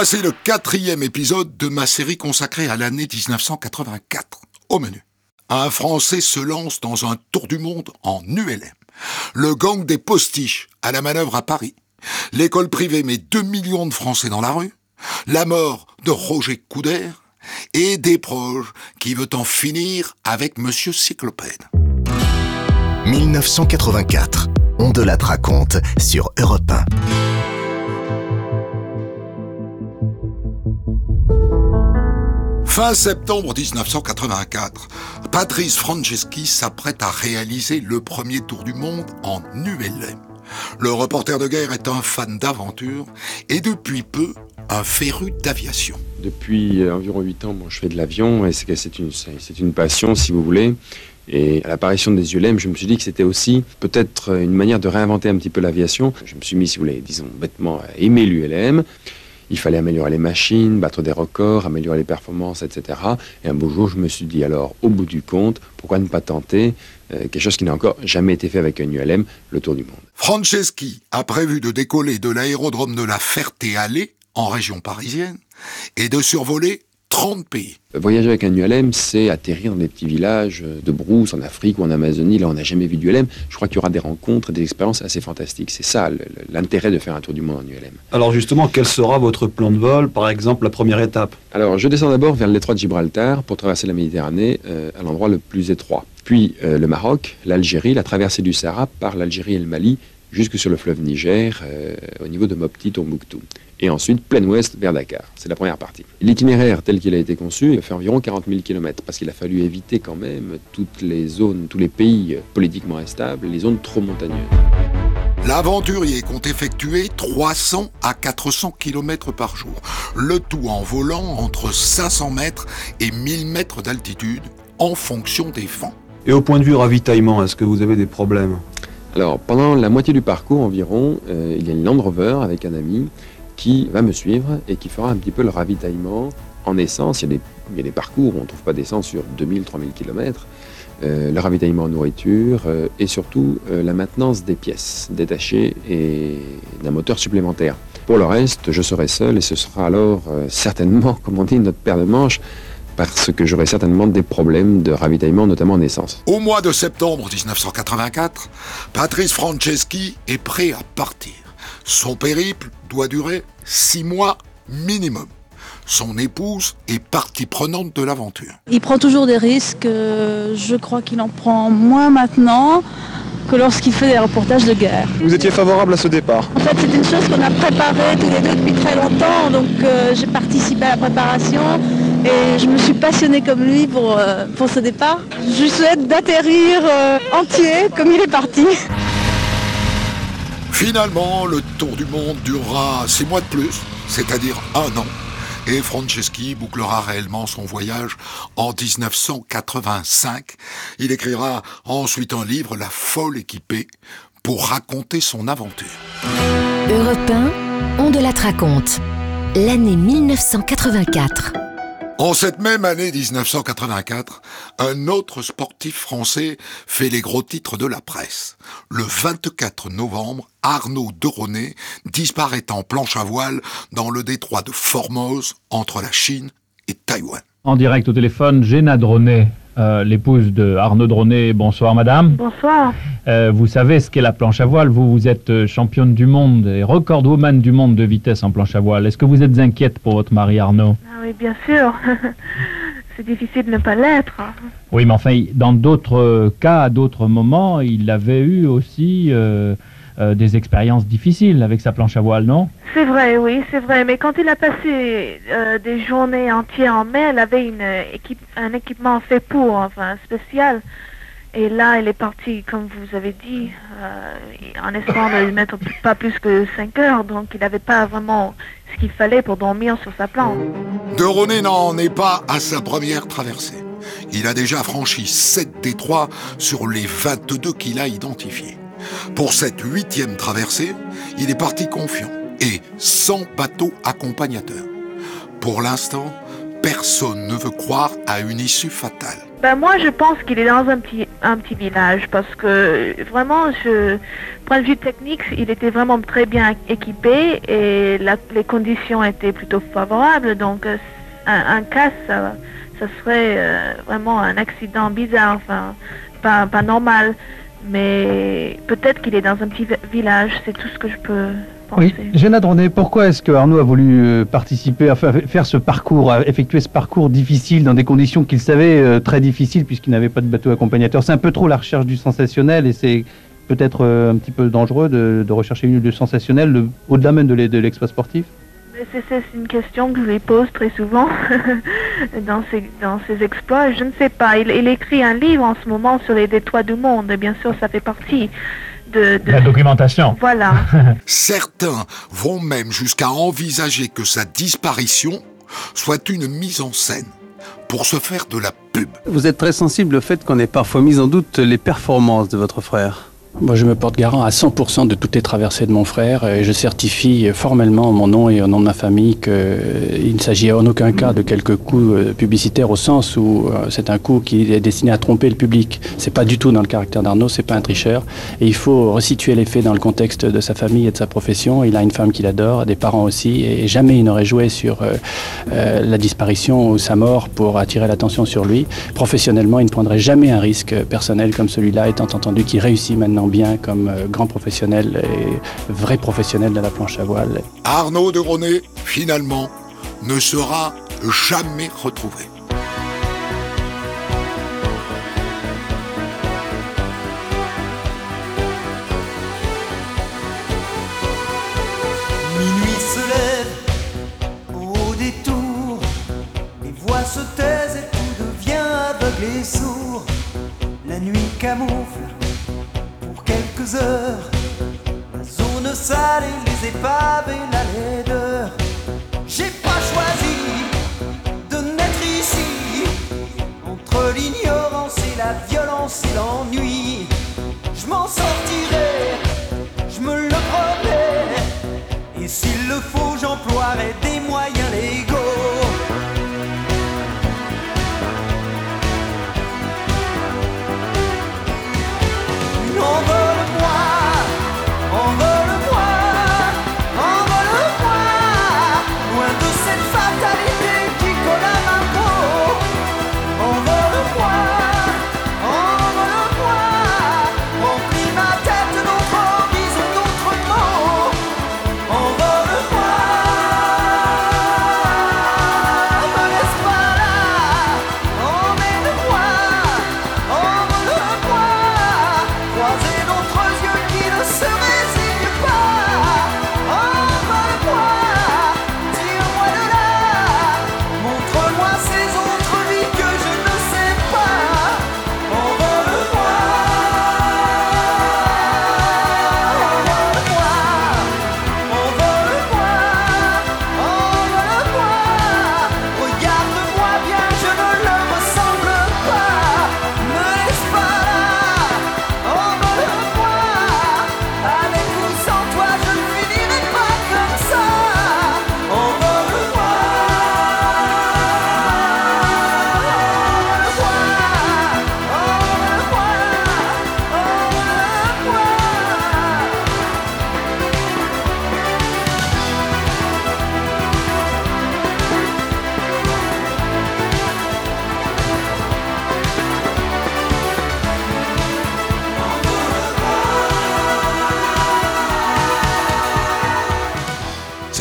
Voici le quatrième épisode de ma série consacrée à l'année 1984. Au menu. Un Français se lance dans un tour du monde en ULM. Le gang des postiches à la manœuvre à Paris. L'école privée met 2 millions de Français dans la rue. La mort de Roger Coudert. Et des proches qui veut en finir avec Monsieur Cyclopède. 1984. On de la raconte sur Europe 1. Fin septembre 1984, Patrice Franceschi s'apprête à réaliser le premier tour du monde en ULM. Le reporter de guerre est un fan d'aventure et depuis peu un féru d'aviation. Depuis euh, environ 8 ans, je fais de l'avion et c'est une, une passion si vous voulez. Et à l'apparition des ULM, je me suis dit que c'était aussi peut-être une manière de réinventer un petit peu l'aviation. Je me suis mis, si vous voulez, disons bêtement, à aimer l'ULM. Il fallait améliorer les machines, battre des records, améliorer les performances, etc. Et un beau jour, je me suis dit alors, au bout du compte, pourquoi ne pas tenter euh, quelque chose qui n'a encore jamais été fait avec un ULM, le tour du monde? Franceschi a prévu de décoller de l'aérodrome de la Ferté-Allée, en région parisienne, et de survoler 30 pays. Voyager avec un ULM, c'est atterrir dans des petits villages de brousse en Afrique ou en Amazonie. Là, on n'a jamais vu d'ULM. Je crois qu'il y aura des rencontres, des expériences assez fantastiques. C'est ça l'intérêt de faire un tour du monde en ULM. Alors justement, quel sera votre plan de vol, par exemple, la première étape? Alors, je descends d'abord vers le détroit de Gibraltar pour traverser la Méditerranée euh, à l'endroit le plus étroit. Puis euh, le Maroc, l'Algérie, la traversée du Sahara par l'Algérie et le Mali jusque sur le fleuve Niger, euh, au niveau de Mopti, Tombouctou et ensuite plein ouest vers Dakar. C'est la première partie. L'itinéraire tel qu'il a été conçu fait environ 40 000 km parce qu'il a fallu éviter quand même toutes les zones, tous les pays politiquement instables, les zones trop montagneuses. L'aventurier compte effectuer 300 à 400 km par jour, le tout en volant entre 500 mètres et 1000 mètres d'altitude en fonction des vents. Et au point de vue ravitaillement, est-ce que vous avez des problèmes? Alors, pendant la moitié du parcours environ, euh, il y a une Land Rover avec un ami qui va me suivre et qui fera un petit peu le ravitaillement en essence. Il y a des, parcours où on ne trouve pas d'essence sur 2000-3000 km. Euh, le ravitaillement en nourriture euh, et surtout euh, la maintenance des pièces détachées et d'un moteur supplémentaire. Pour le reste, je serai seul et ce sera alors certainement, comme on dit, notre paire de manches parce que j'aurai certainement des problèmes de ravitaillement, notamment en essence. Au mois de septembre 1984, Patrice Franceschi est prêt à partir. Son périple doit durer six mois minimum. Son épouse est partie prenante de l'aventure. Il prend toujours des risques. Euh, je crois qu'il en prend moins maintenant que lorsqu'il fait des reportages de guerre. Vous étiez favorable à ce départ En fait, c'est une chose qu'on a préparée tous les deux depuis très longtemps. Donc, euh, j'ai participé à la préparation et je me suis passionnée comme lui pour, euh, pour ce départ. Je lui souhaite d'atterrir entier comme il est parti. Finalement, le tour du monde durera six mois de plus, c'est-à-dire un an, et Franceschi bouclera réellement son voyage en 1985. Il écrira ensuite un livre, La folle équipée, pour raconter son aventure. Europe on de la raconte. L'année 1984. En cette même année 1984, un autre sportif français fait les gros titres de la presse. Le 24 novembre, Arnaud Deronet disparaît en planche à voile dans le détroit de Formose entre la Chine et Taïwan. En direct au téléphone, Géna Dronet, euh, l'épouse de Arnaud Dronet. Bonsoir madame. Bonsoir. Euh, vous savez ce qu'est la planche à voile. Vous, vous êtes euh, championne du monde et record woman du monde de vitesse en planche à voile. Est-ce que vous êtes inquiète pour votre mari Arnaud? Ah oui, bien sûr. C'est difficile de ne pas l'être. Oui, mais enfin, dans d'autres cas, à d'autres moments, il avait eu aussi euh, des expériences difficiles avec sa planche à voile, non? C'est vrai, oui, c'est vrai. Mais quand il a passé euh, des journées entières en mer, il avait une, équipe, un équipement fait pour, enfin spécial. Et là, il est parti, comme vous avez dit, euh, en espérant ne mettre pas plus que 5 heures. Donc, il n'avait pas vraiment ce qu'il fallait pour dormir sur sa planche. De René n'en est pas à sa première traversée. Il a déjà franchi 7 détroits sur les 22 qu'il a identifiés. Pour cette huitième traversée, il est parti confiant et sans bateau accompagnateur. Pour l'instant, personne ne veut croire à une issue fatale. Ben moi, je pense qu'il est dans un petit, un petit village parce que vraiment, je, point de vue technique, il était vraiment très bien équipé et les conditions étaient plutôt favorables. Donc, euh, un, un cas, ça, ça serait euh, vraiment un accident bizarre, enfin, pas, pas normal. Mais peut-être qu'il est dans un petit vi- village, c'est tout ce que je peux penser. Oui, Géna Dronet, pourquoi est-ce que Arnaud a voulu euh, participer, enfin faire ce parcours, à effectuer ce parcours difficile dans des conditions qu'il savait euh, très difficiles puisqu'il n'avait pas de bateau accompagnateur? C'est un peu trop la recherche du sensationnel et c'est peut-être euh, un petit peu dangereux de, de rechercher une du sensationnel le- au-delà même de l'e- de l'exploit sportif? C'est une question que je lui pose très souvent dans, ses, dans ses exploits. Je ne sais pas. Il, il écrit un livre en ce moment sur les détroits du monde. Et bien sûr, ça fait partie de... de- La documentation. Voilà. Certains vont même jusqu'à envisager que sa disparition soit une mise en scène pour se faire de la pub. Vous êtes très sensible au fait qu'on ait parfois mis en doute les performances de votre frère. Moi, je me porte garant à 100% de toutes les traversées de mon frère et je certifie formellement en mon nom et au nom de ma famille qu'il ne s'agit en aucun cas de quelques coups euh, publicitaires au sens où euh, c'est un coup qui est destiné à tromper le public. C'est pas du tout dans le caractère d'Arnaud, c'est pas un tricheur. Et il faut resituer les faits dans le contexte de sa famille et de sa profession. Il a une femme qu'il adore, des parents aussi, et jamais il n'aurait joué sur euh, euh, la disparition ou sa mort pour attirer l'attention sur lui. Professionnellement, il ne prendrait jamais un risque personnel comme celui-là, étant entendu qu'il réussit maintenant bien comme euh, grand professionnel et vrai professionnel de la planche à voile. Arnaud de Ronet, finalement, ne sera jamais retrouvé. Minuit se lève au détour, les voix se taisent et tout devient aveugle et sourd. La nuit camoufle quelques heures. La zone sale et les épaves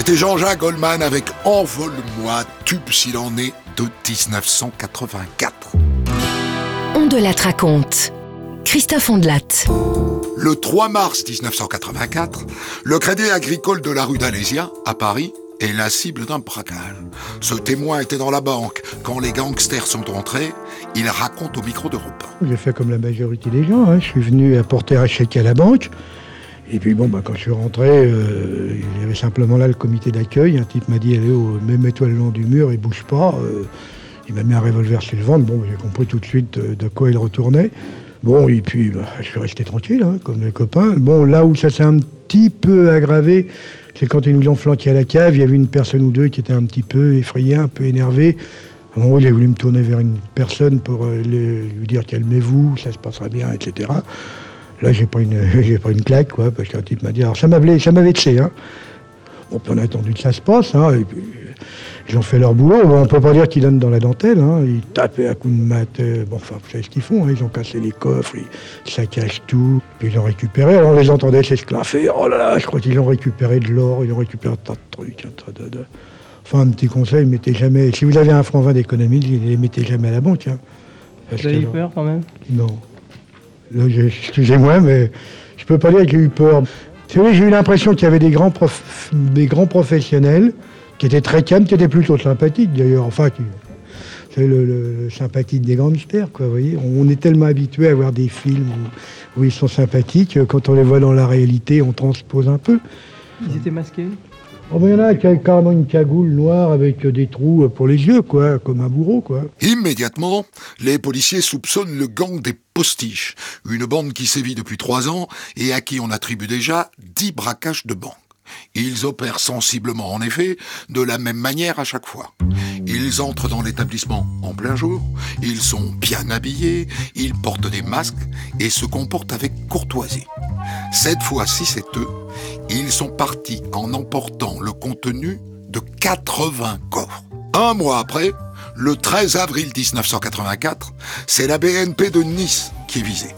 C'était Jean-Jacques Goldman avec Envole-moi, tube s'il en est, de 1984. On de la raconte. Christophe Ondelat. Le 3 mars 1984, le Crédit agricole de la rue d'Alésia, à Paris, est la cible d'un braquage. Ce témoin était dans la banque. Quand les gangsters sont entrés, il raconte au micro d'Europe J'ai fait comme la majorité des gens. hein. Je suis venu apporter un chèque à la banque. Et puis bon, bah, quand je suis rentré, euh, il y avait simplement là le comité d'accueil. Un type m'a dit Allez, oh, mets-toi le long du mur et bouge pas. Euh, il m'a mis un revolver sur le ventre. Bon, j'ai compris tout de suite euh, de quoi il retournait. Bon, et puis bah, je suis resté tranquille, hein, comme les copains. Bon, là où ça s'est un petit peu aggravé, c'est quand ils nous ont flanqué à la cave. Il y avait une personne ou deux qui était un petit peu effrayée, un peu énervée. Au moment où j'ai voulu me tourner vers une personne pour lui dire calmez-vous, ça se passera bien, etc. Là, j'ai pas une, j'ai pas une claque, quoi, parce qu'un type m'a dit, alors ça m'avait, ça m'avait vexé, hein. Bon, puis on a attendu que ça se passe, hein, et puis ils ont fait leur boulot. On peut pas dire qu'ils donnent dans la dentelle, hein. Ils tapaient à coups de mat, euh, bon, enfin, vous savez ce qu'ils font, hein. Ils ont cassé les coffres, ils saccagent tout, puis ils ont récupéré. Alors on les entendait s'esclaffer, oh là là, je crois qu'ils ont récupéré de l'or, ils ont récupéré un tas de trucs, un tas de... de- Enfin, un petit conseil, mettez jamais, si vous avez un franc 20 d'économie, ne les mettez jamais à la banque, hein. Parce Vous avez eu peur quand même? Non. J'ai- excusez-moi, mais je peux pas dire que j'ai eu peur. Vous savez, j'ai eu l'impression qu'il y avait des grands, prof- des grands professionnels qui étaient très calmes, qui étaient plutôt sympathiques d'ailleurs. Enfin, qui, c'est le, le- le sympathique des gangsters, quoi, vous voyez. On est tellement habitué à voir des films où, où ils sont sympathiques, quand on les voit dans la réalité, on transpose un peu. Ils étaient masqués? Oh, ben, il y en a qui a carrément une cagoule noire avec euh, des trous pour les yeux, quoi, comme un bourreau, quoi. Immédiatement, les policiers soupçonnent le gang des postiches, une bande qui sévit depuis trois ans et à qui on attribue déjà dix braquages de banques. Ils opèrent sensiblement, en effet, de la même manière à chaque fois. Ils entrent dans l'établissement en plein jour, ils sont bien habillés, ils portent des masques et se comportent avec courtoisie. Cette fois-ci, c'est eux. Ils sont partis en emportant le contenu de 80 coffres. Un mois après, le 13 avril 1984, c'est la BNP de Nice qui est visée.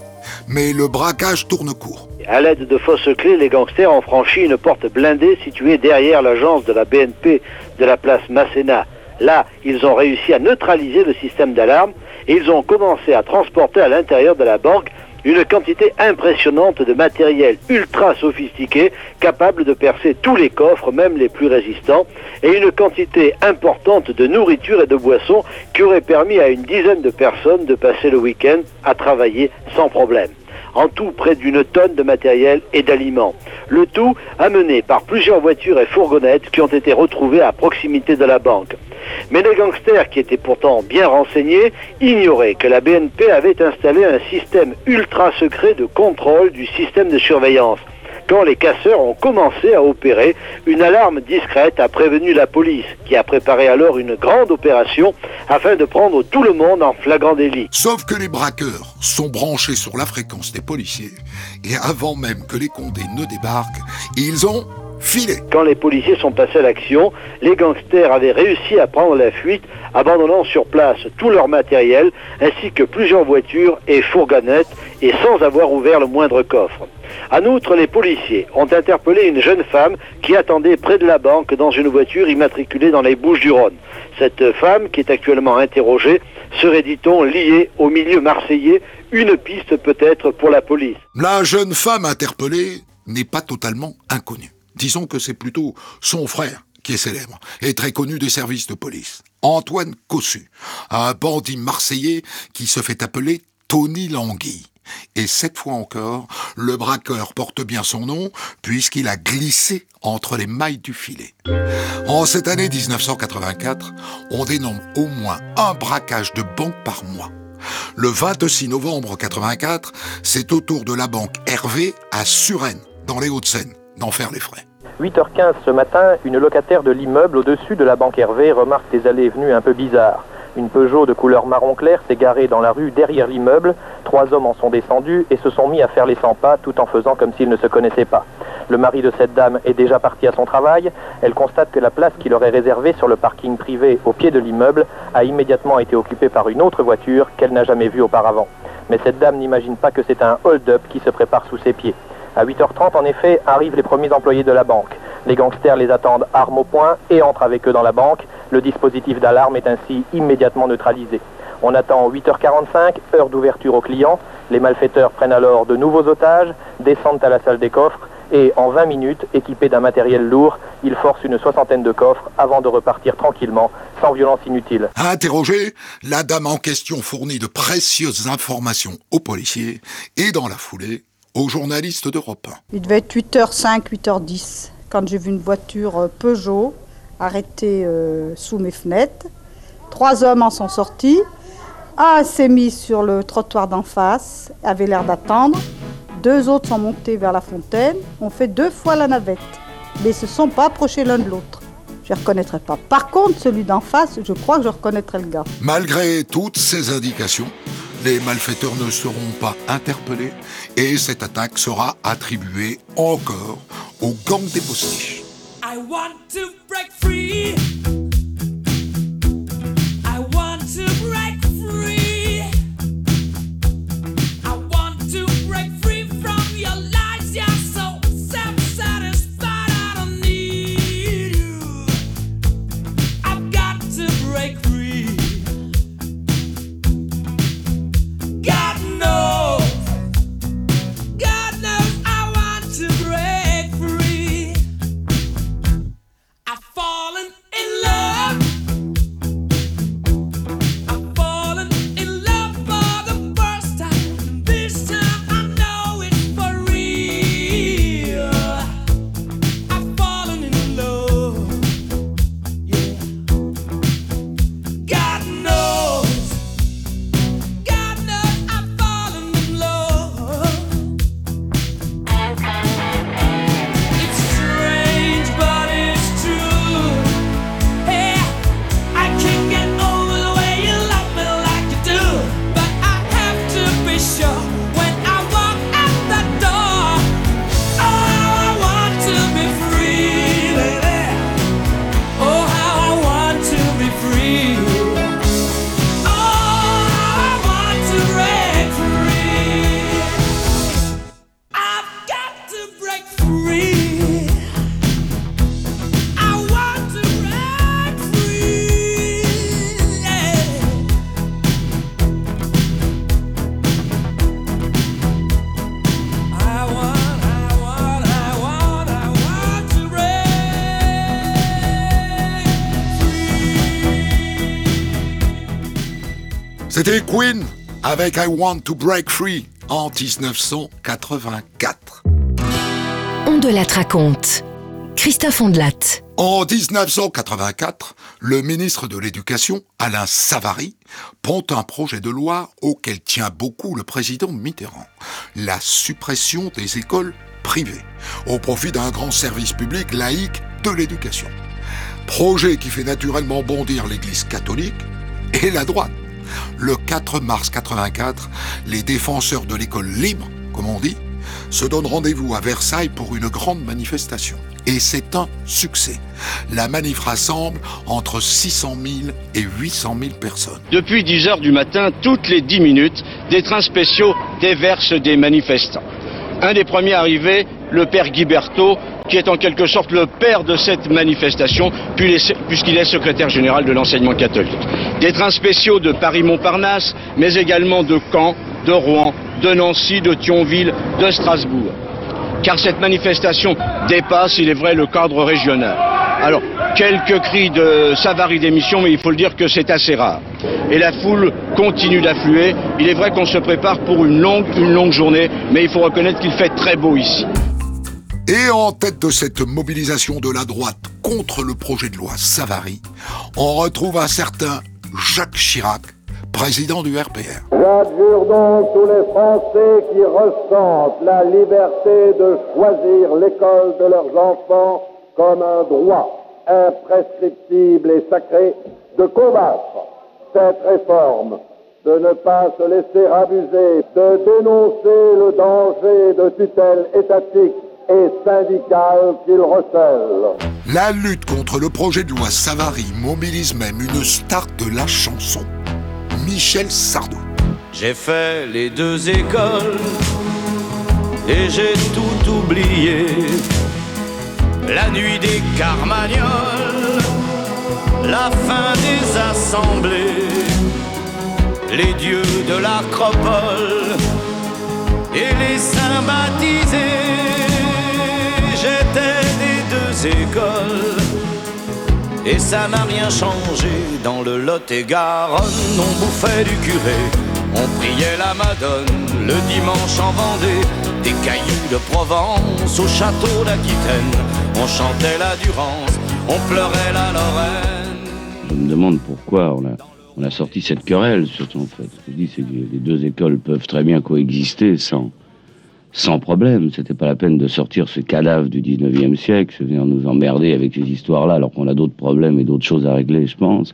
Mais le braquage tourne court. À l'aide de fausses clés, les gangsters ont franchi une porte blindée située derrière l'agence de la BNP de la place Masséna. Là, ils ont réussi à neutraliser le système d'alarme et ils ont commencé à transporter à l'intérieur de la banque une quantité impressionnante de matériel ultra sophistiqué capable de percer tous les coffres, même les plus résistants, et une quantité importante de nourriture et de boissons qui aurait permis à une dizaine de personnes de passer le week-end à travailler sans problème. En tout, près d'une tonne de matériel et d'aliments. Le tout amené par plusieurs voitures et fourgonnettes qui ont été retrouvées à proximité de la banque. Mais les gangsters, qui étaient pourtant bien renseignés, ignoraient que la BNP avait installé un système ultra secret de contrôle du système de surveillance. Quand les casseurs ont commencé à opérer, une alarme discrète a prévenu la police, qui a préparé alors une grande opération afin de prendre tout le monde en flagrant délit. Sauf que les braqueurs sont branchés sur la fréquence des policiers, et avant même que les condés ne débarquent, ils ont Quand les policiers sont passés à l'action, les gangsters avaient réussi à prendre la fuite, abandonnant sur place tout leur matériel, ainsi que plusieurs voitures et fourgonnettes, et sans avoir ouvert le moindre coffre. En outre, les policiers ont interpellé une jeune femme qui attendait près de la banque dans une voiture immatriculée dans les Bouches-du-Rhône. Cette femme, qui est actuellement interrogée, serait, dit-on, liée au milieu marseillais, une piste peut-être pour la police. La jeune femme interpellée n'est pas totalement inconnue. Disons que c'est plutôt son frère qui est célèbre et très connu des services de police. Antoine Cossu, un bandit marseillais qui se fait appeler Tony Languille. Et cette fois encore, le braqueur porte bien son nom puisqu'il a glissé entre les mailles du filet. En cette année 1984, on dénombre au moins un braquage de banque par mois. Le 26 novembre 84, c'est au tour de la banque Hervé à Suresnes, dans les Hauts-de-Seine, d'en faire les frais. 8h15 ce matin, une locataire de l'immeuble au-dessus de la banque Hervé remarque des allées et venues un peu bizarres. Une Peugeot de couleur marron clair s'est garée dans la rue derrière l'immeuble. Trois hommes en sont descendus et se sont mis à faire les 100 pas tout en faisant comme s'ils ne se connaissaient pas. Le mari de cette dame est déjà parti à son travail. Elle constate que la place qu'il aurait réservée sur le parking privé au pied de l'immeuble a immédiatement été occupée par une autre voiture qu'elle n'a jamais vue auparavant. Mais cette dame n'imagine pas que c'est un hold-up qui se prépare sous ses pieds. À 8h30, en effet, arrivent les premiers employés de la banque. Les gangsters les attendent armes au poing et entrent avec eux dans la banque. Le dispositif d'alarme est ainsi immédiatement neutralisé. On attend 8h45, heure d'ouverture aux clients. Les malfaiteurs prennent alors de nouveaux otages, descendent à la salle des coffres et en 20 minutes, équipés d'un matériel lourd, ils forcent une soixantaine de coffres avant de repartir tranquillement, sans violence inutile. À interroger, la dame en question fournit de précieuses informations aux policiers et dans la foulée, aux journalistes d'Europe 1. Il devait être 8h05, 8h10, quand j'ai vu une voiture euh, Peugeot arrêtée euh, sous mes fenêtres. Trois hommes en sont sortis. Un s'est mis sur le trottoir d'en face, avait l'air d'attendre. Deux autres sont montés vers la fontaine, ont fait deux fois la navette, mais se sont pas approchés l'un de l'autre. je ne reconnaîtrais pas. Par contre, celui d'en face, je crois que je reconnaîtrais le gars. Malgré toutes ces indications, les malfaiteurs ne seront pas interpellés et cette attaque sera attribuée encore au gang des postiches. C'était Queen avec I Want to Break Free en 1984. On de la raconte. Christophe Ondelat. En 1984, le ministre de l'Éducation, Alain Savary, pond un projet de loi auquel tient beaucoup le président Mitterrand, la suppression des écoles privées, au profit d'un grand service public laïque de l'éducation. Projet qui fait naturellement bondir l'Église catholique et la droite. Le 4 mars 84, les défenseurs de l'école libre, comme on dit, se donnent rendez-vous à Versailles pour une grande manifestation. Et c'est un succès. La manif rassemble entre 600 000 et 800 000 personnes. Depuis 10 heures du matin, toutes les 10 minutes, des trains spéciaux déversent des manifestants. Un des premiers arrivés, le père Guiberto, qui est en quelque sorte le père de cette manifestation, puis- puisqu'il est secrétaire général de l'enseignement catholique. Des trains spéciaux de Paris-Montparnasse, mais également de Caen, de Rouen, de Nancy, de Thionville, de Strasbourg. Car cette manifestation dépasse, il est vrai, le cadre régional. Alors, quelques cris de Savary d'émission, mais il faut le dire que c'est assez rare. Et la foule continue d'affluer. Il est vrai qu'on se prépare pour une longue, une longue journée, mais il faut reconnaître qu'il fait très beau ici. Et en tête de cette mobilisation de la droite contre le projet de loi Savary, on retrouve un certain Jacques Chirac, président du RPR. J'adjure donc tous les Français qui ressentent la liberté de choisir l'école de leurs enfants comme un droit imprescriptible et sacré de combattre cette réforme, de ne pas se laisser abuser, de dénoncer le danger de tutelle étatique et syndicale qu'il recèle. La lutte contre le projet de loi Savary mobilise même une star de la chanson, Michel Sardou. J'ai fait les deux écoles et j'ai tout oublié. La nuit des carmagnols, la fin des assemblées, les dieux de l'acropole et les saints baptisés. Écoles et ça n'a rien changé dans le Lot-et-Garonne. On bouffait du curé, on priait la Madone le dimanche en Vendée, des cailloux de Provence au château d'Aquitaine. On chantait la Durance, on pleurait la Lorraine. Je me demande pourquoi on a, sorti cette querelle, surtout en fait. Je dis, c'est les deux écoles peuvent très bien coexister sans, sans problème. C'était pas la peine de sortir ce cadavre du 19e siècle, venir nous emmerder avec ces histoires-là, alors qu'on a d'autres problèmes et d'autres choses à régler, je pense.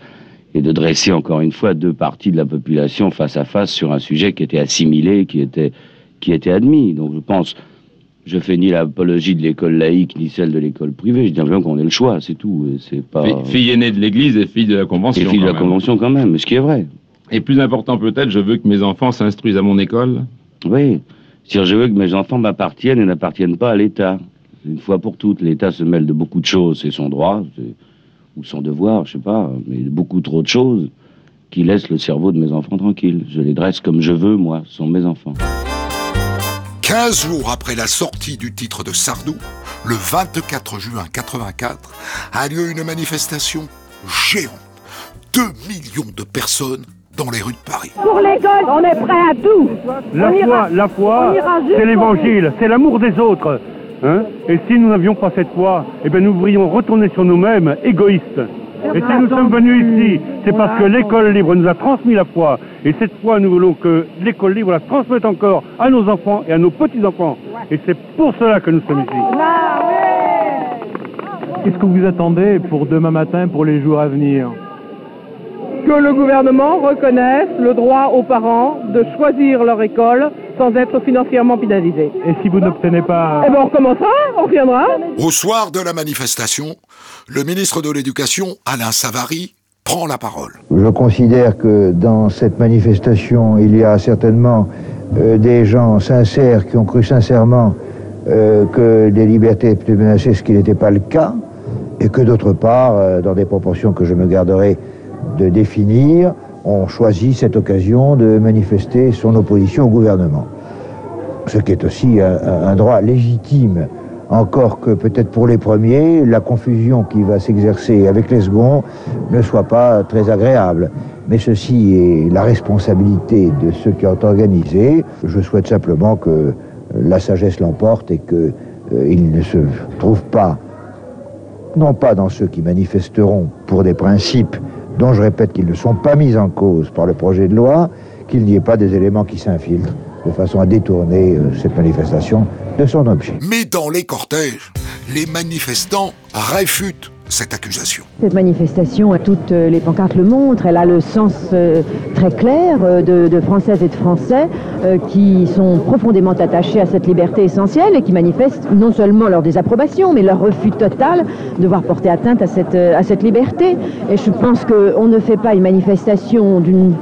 Et de dresser encore une fois deux parties de la population face à face sur un sujet qui était assimilé, qui était, qui était admis. Donc je pense, je fais ni l'apologie de l'école laïque ni celle de l'école privée. Je dis bien qu'on ait le choix, c'est tout. C'est pas. Fille, aînée de l'Église et fille de la Convention. Et fille de la même. Convention quand même, ce qui est vrai. Et plus important peut-être, je veux que mes enfants s'instruisent à mon école. Oui. C'est-à-dire, je veux que mes enfants m'appartiennent et n'appartiennent pas à l'État. Une fois pour toutes, l'État se mêle de beaucoup de choses, c'est son droit, ou son devoir, je sais pas, mais beaucoup trop de choses qui laissent le cerveau de mes enfants tranquille. Je les dresse comme je veux, moi, ce sont mes enfants. 15 jours après la sortie du titre de Sardou, le 24 juin 84, a lieu une manifestation géante. 2 millions de personnes dans les rues de Paris. Pour l'école, on est prêt à tout. La On foi, ira- la foi, c'est l'évangile, c'est l'amour des autres. Hein et si nous n'avions pas cette foi, eh bien nous devrions retourner sur nous-mêmes, égoïstes. Et si nous sommes venus ici, c'est parce que l'école libre nous a transmis la foi. Et cette foi, nous voulons que l'école libre la transmette encore à nos enfants et à nos petits-enfants. Et c'est pour cela que nous sommes ici. Qu'est-ce que vous attendez pour demain matin, pour les jours à venir? Que le gouvernement reconnaisse le droit aux parents de choisir leur école sans être financièrement pénalisés. Et si vous n'obtenez pas... Eh bien, on recommencera, on reviendra. Au soir de la manifestation, le ministre de l'Éducation, Alain Savary, prend la parole. Je considère que dans cette manifestation, il y a certainement euh, des gens sincères qui ont cru sincèrement euh, que les libertés étaient menacées, ce qui n'était pas le cas, et que d'autre part, euh, dans des proportions que je me garderai de définir, on choisit cette occasion de manifester son opposition au gouvernement. Ce qui est aussi un, droit légitime, encore que peut-être pour les premiers, la confusion qui va s'exercer avec les seconds ne soit pas très agréable. Mais ceci est la responsabilité de ceux qui ont organisé. Je souhaite simplement que la sagesse l'emporte et qu'il euh, ne se trouve pas, non pas dans ceux qui manifesteront pour des principes dont je répète qu'ils ne sont pas mis en cause par le projet de loi, qu'il n'y ait pas des éléments qui s'infiltrent de façon à détourner euh, cette manifestation de son objet. Mais dans les cortèges, les manifestants réfutent cette accusation. Cette manifestation, toutes les pancartes le montrent, elle a le sens euh, très clair euh, de, Françaises et de Français euh, qui sont profondément attachés à cette liberté essentielle et qui manifestent non seulement leur désapprobation, mais leur refus total de voir porter atteinte à cette, à cette liberté. Et je pense qu'on ne fait pas une manifestation d'une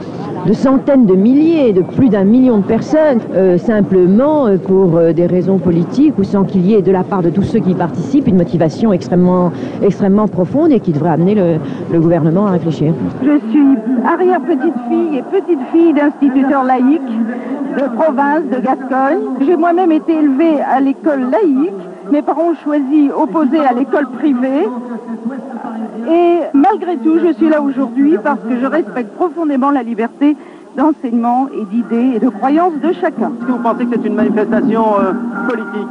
de centaines de milliers, de plus d'un million de personnes, euh, simplement euh, pour euh, des raisons politiques ou sans qu'il y ait de la part de tous ceux qui participent une motivation extrêmement, profonde et qui devrait amener le, gouvernement à réfléchir. Je suis arrière-petite-fille et petite-fille d'instituteurs laïcs de province de Gascogne. J'ai moi-même été élevée à l'école laïque. Mes parents ont choisi opposé à l'école privée. Et malgré tout, je suis là aujourd'hui parce que je respecte profondément la liberté d'enseignement et d'idées et de croyances de chacun. Est-ce que vous pensez que c'est une manifestation euh, politique?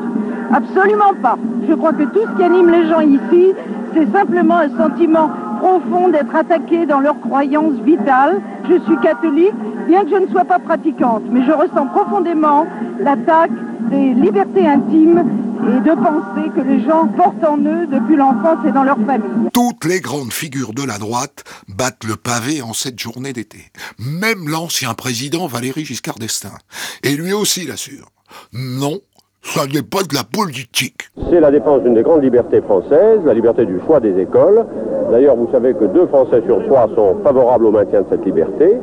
Absolument pas. Je crois que tout ce qui anime les gens ici, c'est simplement un sentiment profond d'être attaqué dans leurs croyances vitales. Je suis catholique, bien que je ne sois pas pratiquante, mais je ressens profondément l'attaque des libertés intimes et de penser que les gens portent en eux depuis l'enfance et dans leur famille. Toutes les grandes figures de la droite battent le pavé en cette journée d'été. Même l'ancien président Valéry Giscard d'Estaing. Et lui aussi l'assure. Non, ça n'est pas de la politique. C'est la défense d'une des grandes libertés françaises, la liberté du choix des écoles. D'ailleurs, vous savez que deux Français sur trois sont favorables au maintien de cette liberté.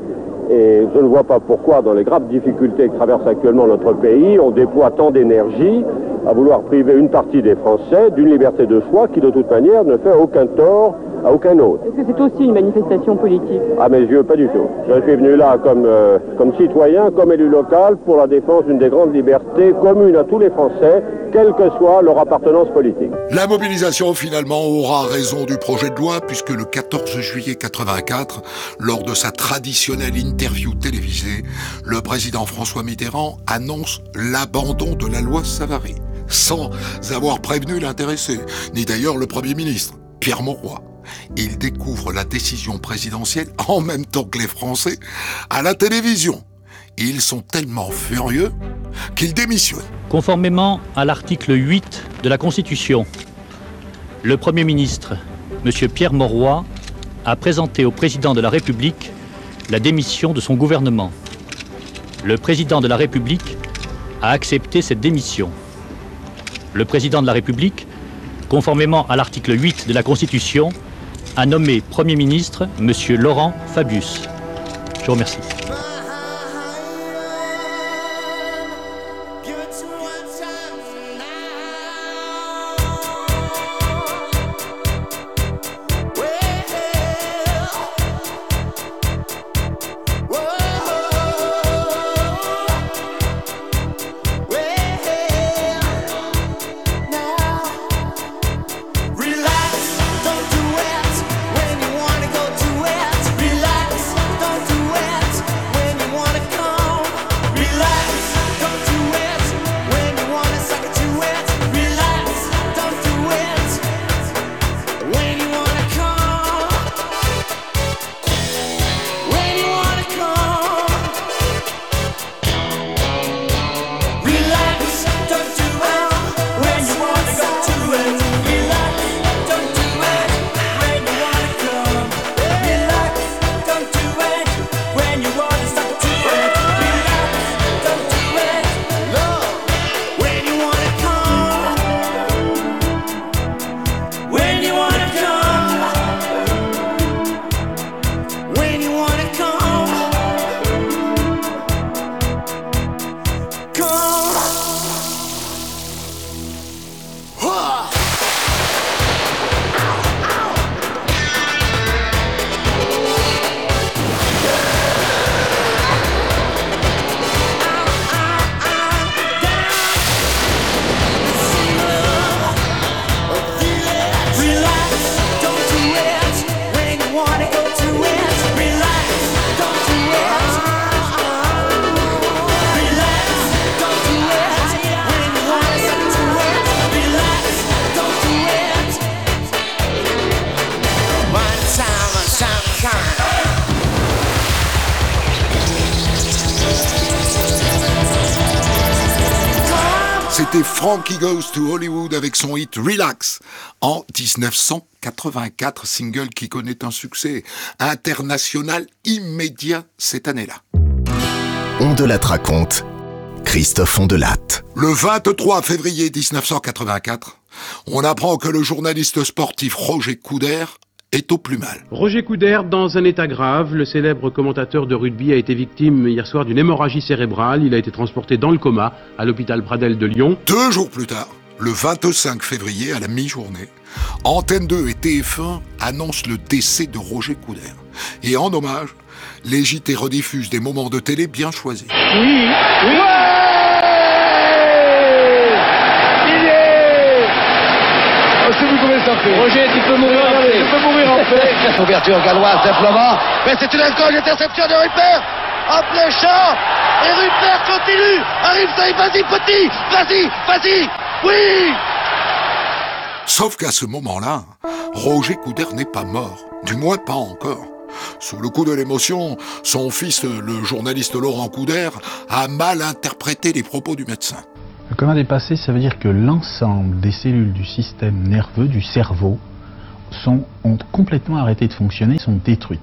Et je ne vois pas pourquoi, dans les graves difficultés que traverse actuellement notre pays, on déploie tant d'énergie à vouloir priver une partie des Français d'une liberté de choix qui, de toute manière, ne fait aucun tort à aucun autre. Est-ce que c'est aussi une manifestation politique? À mes yeux, pas du tout. Je suis venu là comme, euh, comme citoyen, comme élu local, pour la défense d'une des grandes libertés communes à tous les Français, quelle que soit leur appartenance politique. La mobilisation finalement aura raison du projet de loi puisque le 14 juillet 84, lors de sa traditionnelle interview télévisée, le président François Mitterrand annonce l'abandon de la loi Savary, sans avoir prévenu l'intéressé, ni d'ailleurs le Premier ministre, Pierre Mauroy. Il découvre la décision présidentielle en même temps que les Français à la télévision. Ils sont tellement furieux qu'ils démissionnent. Conformément à l'article 8 de la Constitution, le Premier ministre, M. Pierre Mauroy, a présenté au Président de la République la démission de son gouvernement. Le Président de la République a accepté cette démission. Le Président de la République, conformément à l'article 8 de la Constitution, a nommé Premier ministre M. Laurent Fabius. Je vous remercie. C'était Frankie Goes to Hollywood avec son hit Relax en 1984, single qui connaît un succès international immédiat cette année-là. On de la raconte, Christophe Ondelat. Le 23 février 1984, on apprend que le journaliste sportif Roger Couder est au plus mal. Roger Couder dans un état grave. Le célèbre commentateur de rugby a été victime hier soir d'une hémorragie cérébrale. Il a été transporté dans le coma à l'hôpital Pradel de Lyon. Deux jours plus tard, le 25 février à la mi-journée, Antenne 2 et TF1 annoncent le décès de Roger Couder. Et en hommage, les JT rediffusent des moments de télé bien choisis. Oui, oui. Il est Oh, je sais plus combien ça fait. Roger, tu peux mourir. Tu peux mourir en paix. Ouverture galloise simplement. Mais c'est une alcool, interception de Rupert. En plein champ. Et Rupert continue. Arrive ça, vas-y petit. Vas-y, vas-y. Oui. Sauf qu'à ce moment-là, Roger Couder n'est pas mort. Du moins pas encore. Sous le coup de l'émotion, son fils, le journaliste Laurent Couder, a mal interprété les propos du médecin. Le coma dépassé, ça veut dire que l'ensemble des cellules du système nerveux, du cerveau, sont, ont complètement arrêté de fonctionner, sont détruites.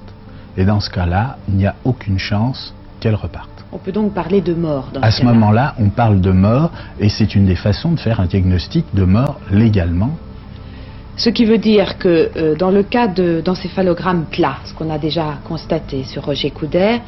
Et dans ce cas-là, il n'y a aucune chance qu'elles repartent. On peut donc parler de mort dans À ce moment-là, on parle de mort, et c'est une des façons de faire un diagnostic de mort légalement. Ce qui veut dire que euh, dans le cas de- d'encéphalogramme plat, ce qu'on a déjà constaté sur Roger Couder,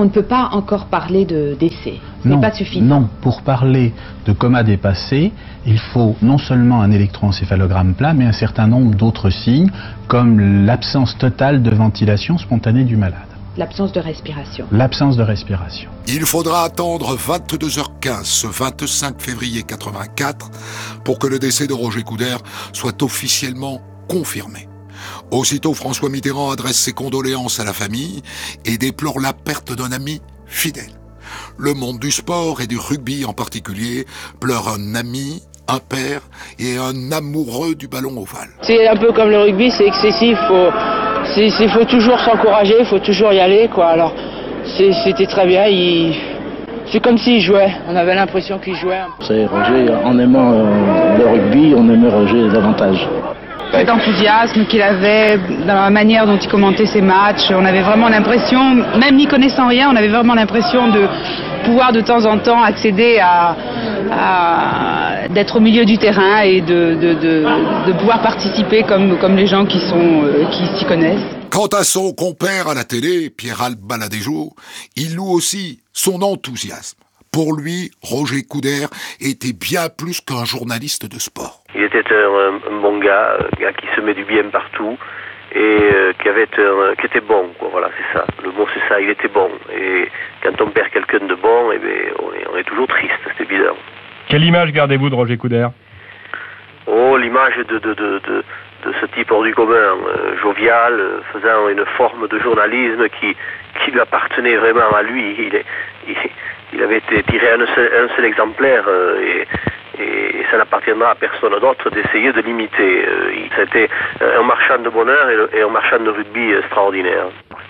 on ne peut pas encore parler de décès. Ce n'est Non, pas suffisant. non, pour parler de coma dépassé, il faut non seulement un électroencéphalogramme plat, mais un certain nombre d'autres signes, comme l'absence totale de ventilation spontanée du malade, L'absence de respiration. l'absence de respiration. Il faudra attendre 22h15 ce 25 février 84 pour que le décès de Roger Couder soit officiellement confirmé. Aussitôt, François Mitterrand adresse ses condoléances à la famille et déplore la perte d'un ami fidèle. Le monde du sport et du rugby en particulier pleure un ami, un père et un amoureux du ballon ovale. C'est un peu comme le rugby, c'est excessif. Faut, c'est, c'est- faut toujours s'encourager, faut toujours y aller, quoi. Alors, c'est- c'était très bien. Il, C'est comme s'il jouait, on avait l'impression qu'il jouait. C'est Roger, en aimant euh, le rugby, on aimait Roger davantage. Cet enthousiasme qu'il avait dans la manière dont il commentait ses matchs, on avait vraiment l'impression, même n'y connaissant rien, on avait vraiment l'impression de pouvoir de temps en temps accéder à, à d'être au milieu du terrain et de, de, de, de pouvoir participer comme, comme les gens qui sont euh, qui s'y connaissent. Quant à son compère à la télé, Pierre-Alp Baladéjo, il loue aussi son enthousiasme. Pour lui, Roger Couder était bien plus qu'un journaliste de sport. Il était un, un bon gars, un gars qui se met du bien partout et euh, qui avait un, qui était bon, quoi. Voilà, c'est ça. Le mot c'est ça, il était bon. Et quand on perd quelqu'un de bon, eh bien, on est, on est toujours triste, c'est évident. Quelle image gardez-vous de Roger Couder? Oh, l'image de, de, de, de, de ce type hors du commun, euh, jovial, euh, faisant une forme de journalisme qui, qui lui appartenait vraiment à lui. Il, est, il, il avait été tiré un seul, un seul exemplaire euh, et, et, ça n'appartiendra à personne d'autre d'essayer de l'imiter. Euh, C'était un marchand de bonheur et, un marchand de rugby extraordinaire.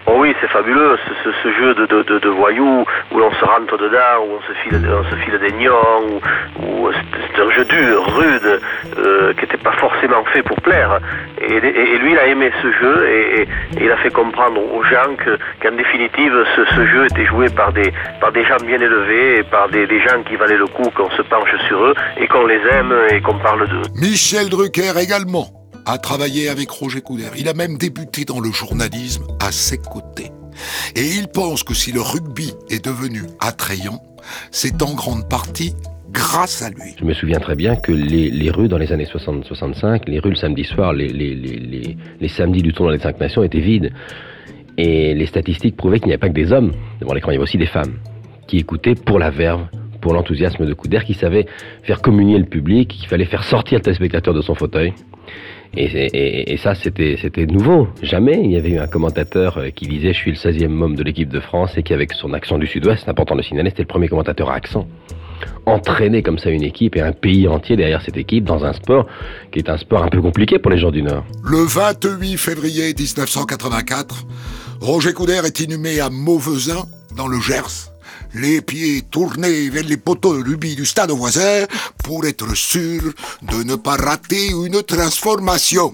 Oh oui, c'est fabuleux, ce, jeu de, voyous où l'on se rentre dedans, où on se file, des nions, où, où c'est un jeu dur, rude, euh, qui n'était pas forcément fait pour plaire. Et, lui, il a aimé ce jeu et, il a fait comprendre aux gens qu'en définitive, ce, jeu était joué par des, par des gens bien élevés, et par des, des gens qui valaient le coup qu'on se penche sur eux et qu'on les aime et qu'on parle d'eux. Michel Drucker également a travaillé avec Roger Couder. Il a même débuté dans le journalisme à ses côtés. Et il pense que si le rugby est devenu attrayant, c'est en grande partie grâce à lui. Je me souviens très bien que les, les rues dans les années 60-65, les rues le samedi soir, les, les, les, les samedis du tournoi des cinq nations étaient vides. Et les statistiques prouvaient qu'il n'y avait pas que des hommes devant l'écran, il y avait aussi des femmes qui écoutaient pour la verve, pour l'enthousiasme de Couder, qui savait faire communier le public, qu'il fallait faire sortir le téléspectateur de son fauteuil. Et, ça, c'était, nouveau. Jamais il y avait eu un commentateur qui disait Je suis le 16e membre de l'équipe de France et qui, avec son accent du sud-ouest, important de le signaler, c'était le premier commentateur à accent. Entraîner comme ça une équipe et un pays entier derrière cette équipe dans un sport qui est un sport un peu compliqué pour les gens du Nord. Le 28 février 1984, Roger Couder est inhumé à Mauvesin, dans le Gers les pieds tournés vers les poteaux de rubis du stade voisin pour être sûr de ne pas rater une transformation.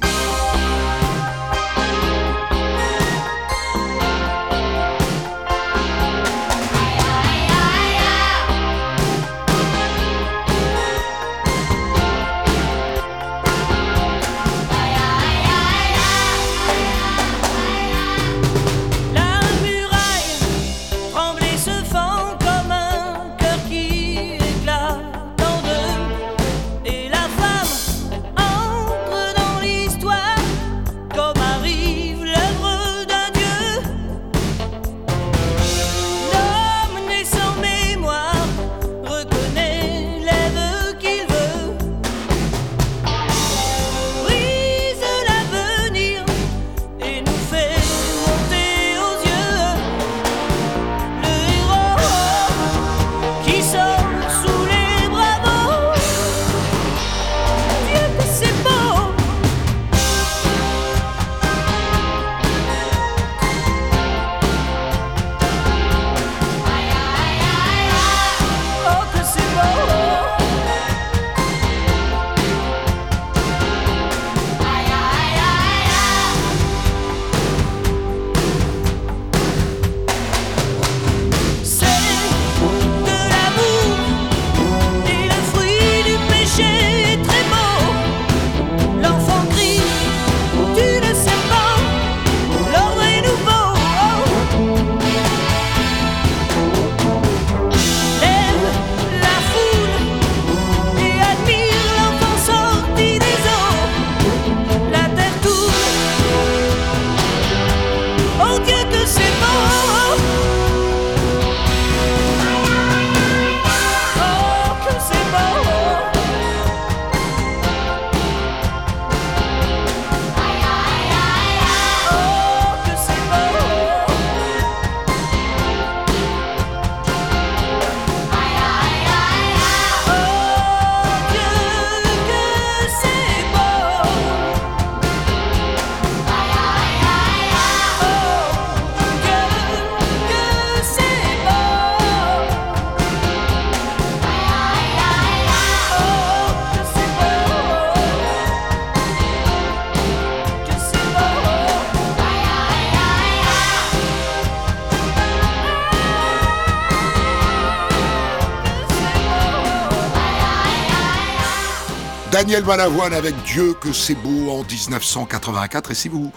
Daniel Balavoine avec Dieu que c'est beau en 1984. Et si vous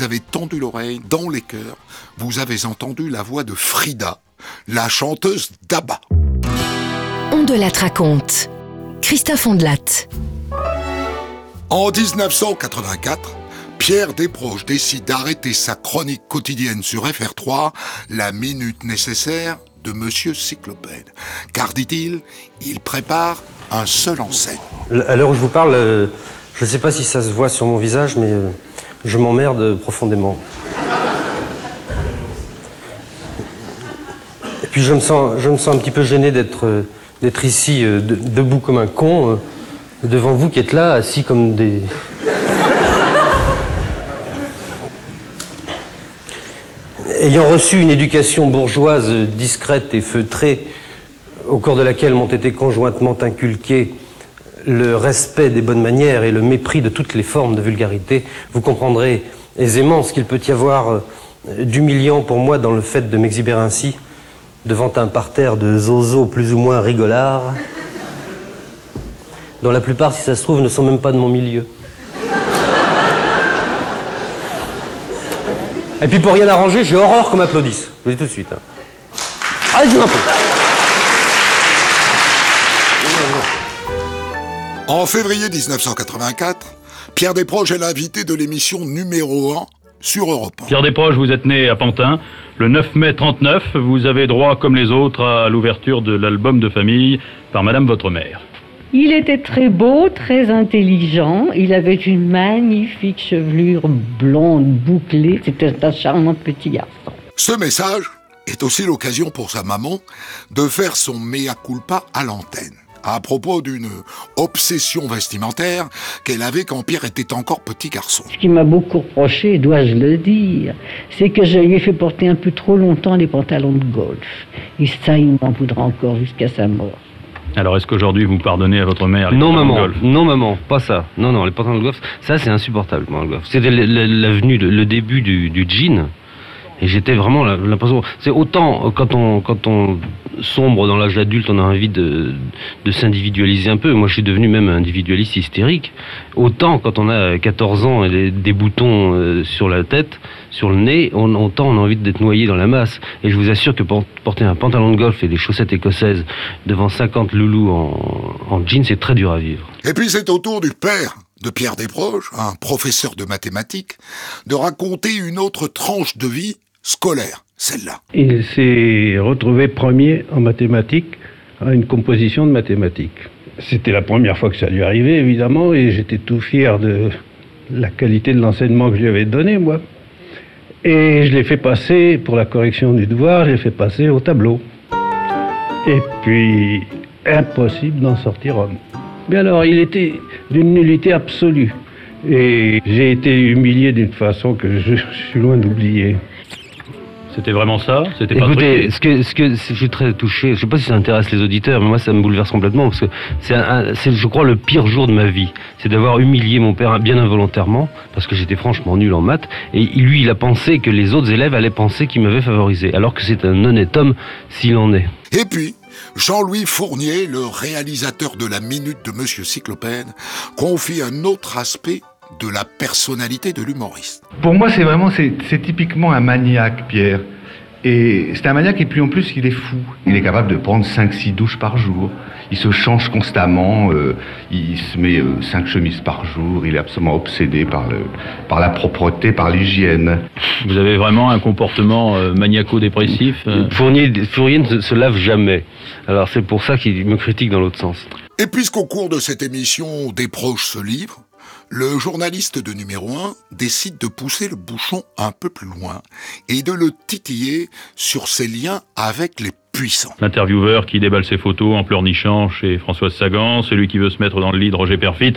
avez tendu l'oreille dans les chœurs, vous avez entendu la voix de Frida, la chanteuse d'Abba. On de la raconte. Christophe Ondelat. En 1984, Pierre Desproges décide d'arrêter sa chronique quotidienne sur FR3, la minute nécessaire de Monsieur Cyclopède. Car, dit-il, il prépare un seul en scène. À l'heure où je vous parle, euh, je ne sais pas si ça se voit sur mon visage, mais euh, je m'emmerde profondément. Et puis je me sens, je me sens un petit peu gêné d'être euh, d'être ici debout comme un con devant vous qui êtes là, assis comme des... Ayant reçu une éducation bourgeoise discrète et feutrée, au cours de laquelle m'ont été conjointement inculqués le respect des bonnes manières et le mépris de toutes les formes de vulgarité, vous comprendrez aisément ce qu'il peut y avoir euh, d'humiliant pour moi dans le fait de m'exhiber ainsi devant un parterre de zozos plus ou moins rigolards, dont la plupart, si ça se trouve, ne sont même pas de mon milieu. Et puis pour rien arranger, j'ai horreur qu'on m'applaudisse. Je vous dis tout de suite. Hein. Allez, un peu. En février 1984, Pierre Desproges est l'invité de l'émission numéro 1 sur Europe 1. Pierre Desproges, vous êtes né à Pantin. Le 9 mai 39, vous avez droit, comme les autres, à l'ouverture de l'album de famille par Madame votre mère. Il était très beau, très intelligent. Il avait une magnifique chevelure blonde bouclée. C'était un charmant petit garçon. Ce message est aussi l'occasion pour sa maman de faire son mea culpa à l'antenne à propos d'une obsession vestimentaire qu'elle avait quand Pierre était encore petit garçon. Ce qui m'a beaucoup reproché, dois-je le dire, c'est que je lui ai fait porter un peu trop longtemps les pantalons de golf. Et ça, il m'en voudra encore jusqu'à sa mort. Alors, est-ce qu'aujourd'hui vous pardonnez à votre mère les Non, maman. golf Non, maman, pas ça. Non, non, les pantalons de golf, ça c'est insupportable, moi, le golf. C'était l'avenue, le début du, du jean. Et j'étais vraiment l'impression. C'est autant quand on, quand on sombre dans l'âge adulte, on a envie de, de s'individualiser un peu. Moi, je suis devenu même individualiste hystérique. Autant quand on a 14 ans et des, boutons euh, sur la tête, sur le nez, on, autant on a envie d'être noyé dans la masse. Et je vous assure que porter un pantalon de golf et des chaussettes écossaises devant 50 loulous en, en jean, c'est très dur à vivre. Et puis c'est au tour du père de Pierre Desproges, un professeur de mathématiques, de raconter une autre tranche de vie scolaire, celle-là. Il s'est retrouvé premier en mathématiques à une composition de mathématiques. C'était la première fois que ça lui arrivait, évidemment, et j'étais tout fier de la qualité de l'enseignement que je lui avais donné, moi. Et je l'ai fait passer, pour la correction du devoir, je l'ai fait passer au tableau. Et puis, impossible d'en sortir homme. Mais alors, il était d'une nullité absolue. Et j'ai été humilié d'une façon que je suis loin d'oublier. C'était vraiment ça C'était pas Écoutez, ce que, ce que je suis très touché, je sais pas si ça intéresse les auditeurs, mais moi ça me bouleverse complètement parce que c'est, je crois, le pire jour de ma vie. C'est d'avoir humilié mon père bien involontairement parce que j'étais franchement nul en maths et lui, il a pensé que les autres élèves allaient penser qu'il m'avait favorisé, alors que c'est un honnête homme s'il en est. Et puis, Jean-Louis Fournier, le réalisateur de la Minute de Monsieur Cyclopède, confie un autre aspect de la personnalité de l'humoriste. Pour moi, c'est vraiment, c'est typiquement un maniaque, Pierre. Et c'est un maniaque et puis en plus, il est fou. Il est capable de prendre 5-6 douches par jour. Il se change constamment. Euh, il se met 5 euh, chemises par jour. Il est absolument obsédé par, le, par la propreté, par l'hygiène. Vous avez vraiment un comportement euh, maniaco-dépressif Fournier, Fournier ne se lave jamais. Alors c'est pour ça qu'il me critique dans l'autre sens. Et puisqu'au cours de cette émission, des proches se livrent, le journaliste de numéro 1 décide de pousser le bouchon un peu plus loin et de le titiller sur ses liens avec les puissants. L'intervieweur qui déballe ses photos en pleurnichant chez Françoise Sagan, celui qui veut se mettre dans le lit de Roger Perfit,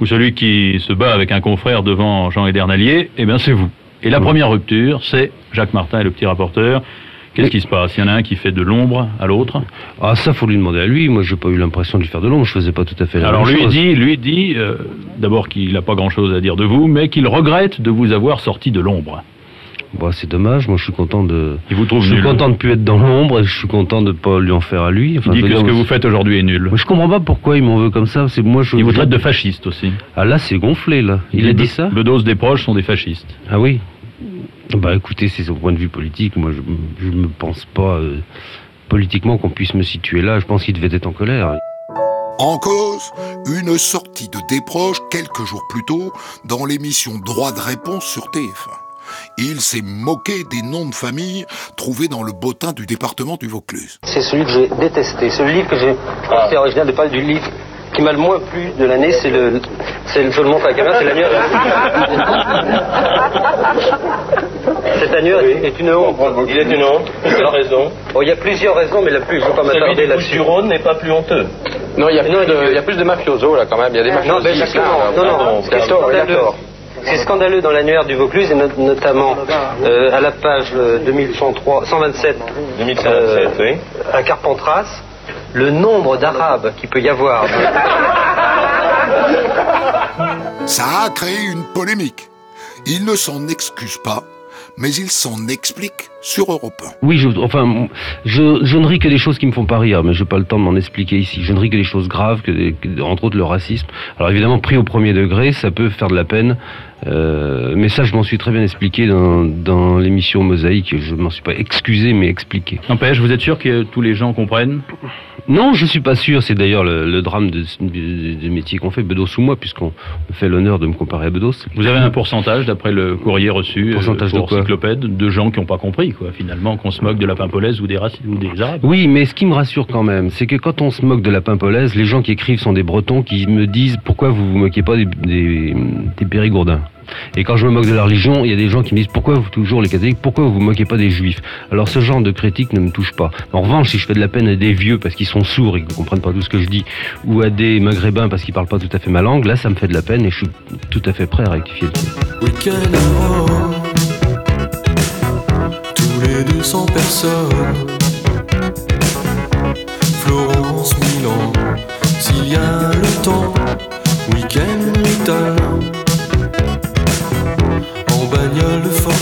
ou celui qui se bat avec un confrère devant Jean Edernalier, eh bien c'est vous. Et la première rupture, c'est Jacques Martin et le petit rapporteur Qu'est-ce qui se passe? Il y en a un qui fait de l'ombre à l'autre? Ah, ça, faut lui demander à lui. Moi, j'ai pas eu l'impression de lui faire de l'ombre. Je faisais pas tout à fait la Alors, même lui chose. dit, lui dit, euh, d'abord qu'il n'a pas grand-chose à dire de vous, mais qu'il regrette de vous avoir sorti de l'ombre. Bah, c'est dommage, moi je suis content de. Il vous trouve Je suis nul. content de plus être dans l'ombre et je suis content de pas lui en faire à lui. Il dit que ce que vous faites aujourd'hui est nul. Moi, je comprends pas pourquoi il m'en veut comme ça. C'est moi je. Il vous traite de fasciste aussi. Ah là c'est gonflé là. Il a dit ça Bedos des proches sont des fascistes. Ah oui. Bah écoutez, c'est son point de vue politique. Moi je, je me pense pas euh, politiquement qu'on puisse me situer là. Je pense qu'il devait être en colère. En cause, une sortie de Desproges quelques jours plus tôt dans l'émission Droit de réponse sur TF1. Il s'est moqué des noms de famille trouvés dans le bottin du département du Vaucluse. C'est celui que j'ai détesté. C'est le livre que j'ai. C'est original de parler du livre qui m'a le moins plu de l'année, c'est le. C'est le. Je le montre à la caméra, c'est l'annuaire. Cet annuaire est- est une honte. Il est une honte. Quelle raison Il y a plusieurs raisons, mais la plus, je ne vais pas m'attarder là-dessus. du Rhône n'est pas plus honteux. Non, il y, a plus de, il y a plus de mafiosos là quand même. Il y a des mafiosos. Non, ben non, non, il a tort. C'est scandaleux dans l'annuaire du Vaucluse, et not- notamment euh, à la page euh, 2103, 127, 2127, oui. à Carpentras, le nombre d'Arabes qu'il peut y avoir. Ça a créé une polémique. Il ne s'en excuse pas, mais il s'en explique sur Europe 1. Oui, je, enfin, je, je ne ris que des choses qui me font pas rire, mais je n'ai pas le temps de m'en expliquer ici. Je ne ris que des choses graves, que, des- que- entre autres le racisme. Alors évidemment, pris au premier degré, ça peut faire de la peine. Euh, mais ça, je m'en suis très bien expliqué dans, dans l'émission Mosaïque. Je m'en suis pas excusé, mais expliqué. N'empêche, vous êtes sûr que tous les gens comprennent? Non, je suis pas sûr. C'est d'ailleurs le, le drame de- du du métier qu'on fait, Bedos ou moi, puisqu'on me fait l'honneur de me comparer à Bedos. Vous avez un pourcentage, d'après le courrier reçu, euh, Pourcentage de pour de gens qui n'ont pas compris, quoi, finalement, qu'on se moque de la pimpolaise ou des, ou des arabes. Oui, mais ce qui me rassure quand même, c'est que quand on se moque de la pimpolaise, les gens qui écrivent sont des Bretons qui me disent pourquoi vous vous moquez pas des, des, des Périgourdins. Et quand je me moque de la religion, il y a des gens qui me disent pourquoi vous toujours les catholiques, pourquoi vous vous moquez pas des juifs? Alors ce genre de critique ne me touche pas. En revanche, si je fais de la peine à des vieux parce qu'ils sont sourds et qu'ils ne comprennent pas tout ce que je dis, ou à des maghrébins parce qu'ils parlent pas tout à fait ma langue, là ça me fait de la peine et je suis tout à fait prêt à rectifier le tous les 200 personnes. Florence, Milan, s'il y a le temps. Week-end en bagnole de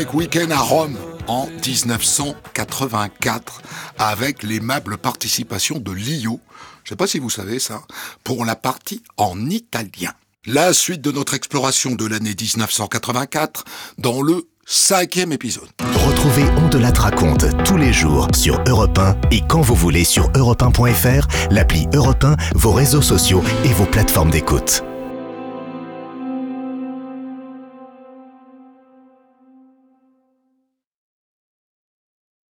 avec Week-end à Rome en 1984 avec l'aimable participation de Lio, je sais pas si vous savez ça, pour la partie en italien. La suite de notre exploration de l'année 1984 dans le cinquième épisode. Retrouvez On de la raconte tous les jours sur Europe 1 et quand vous voulez sur europe1.fr, l'appli Europe 1, vos réseaux sociaux et vos plateformes d'écoute.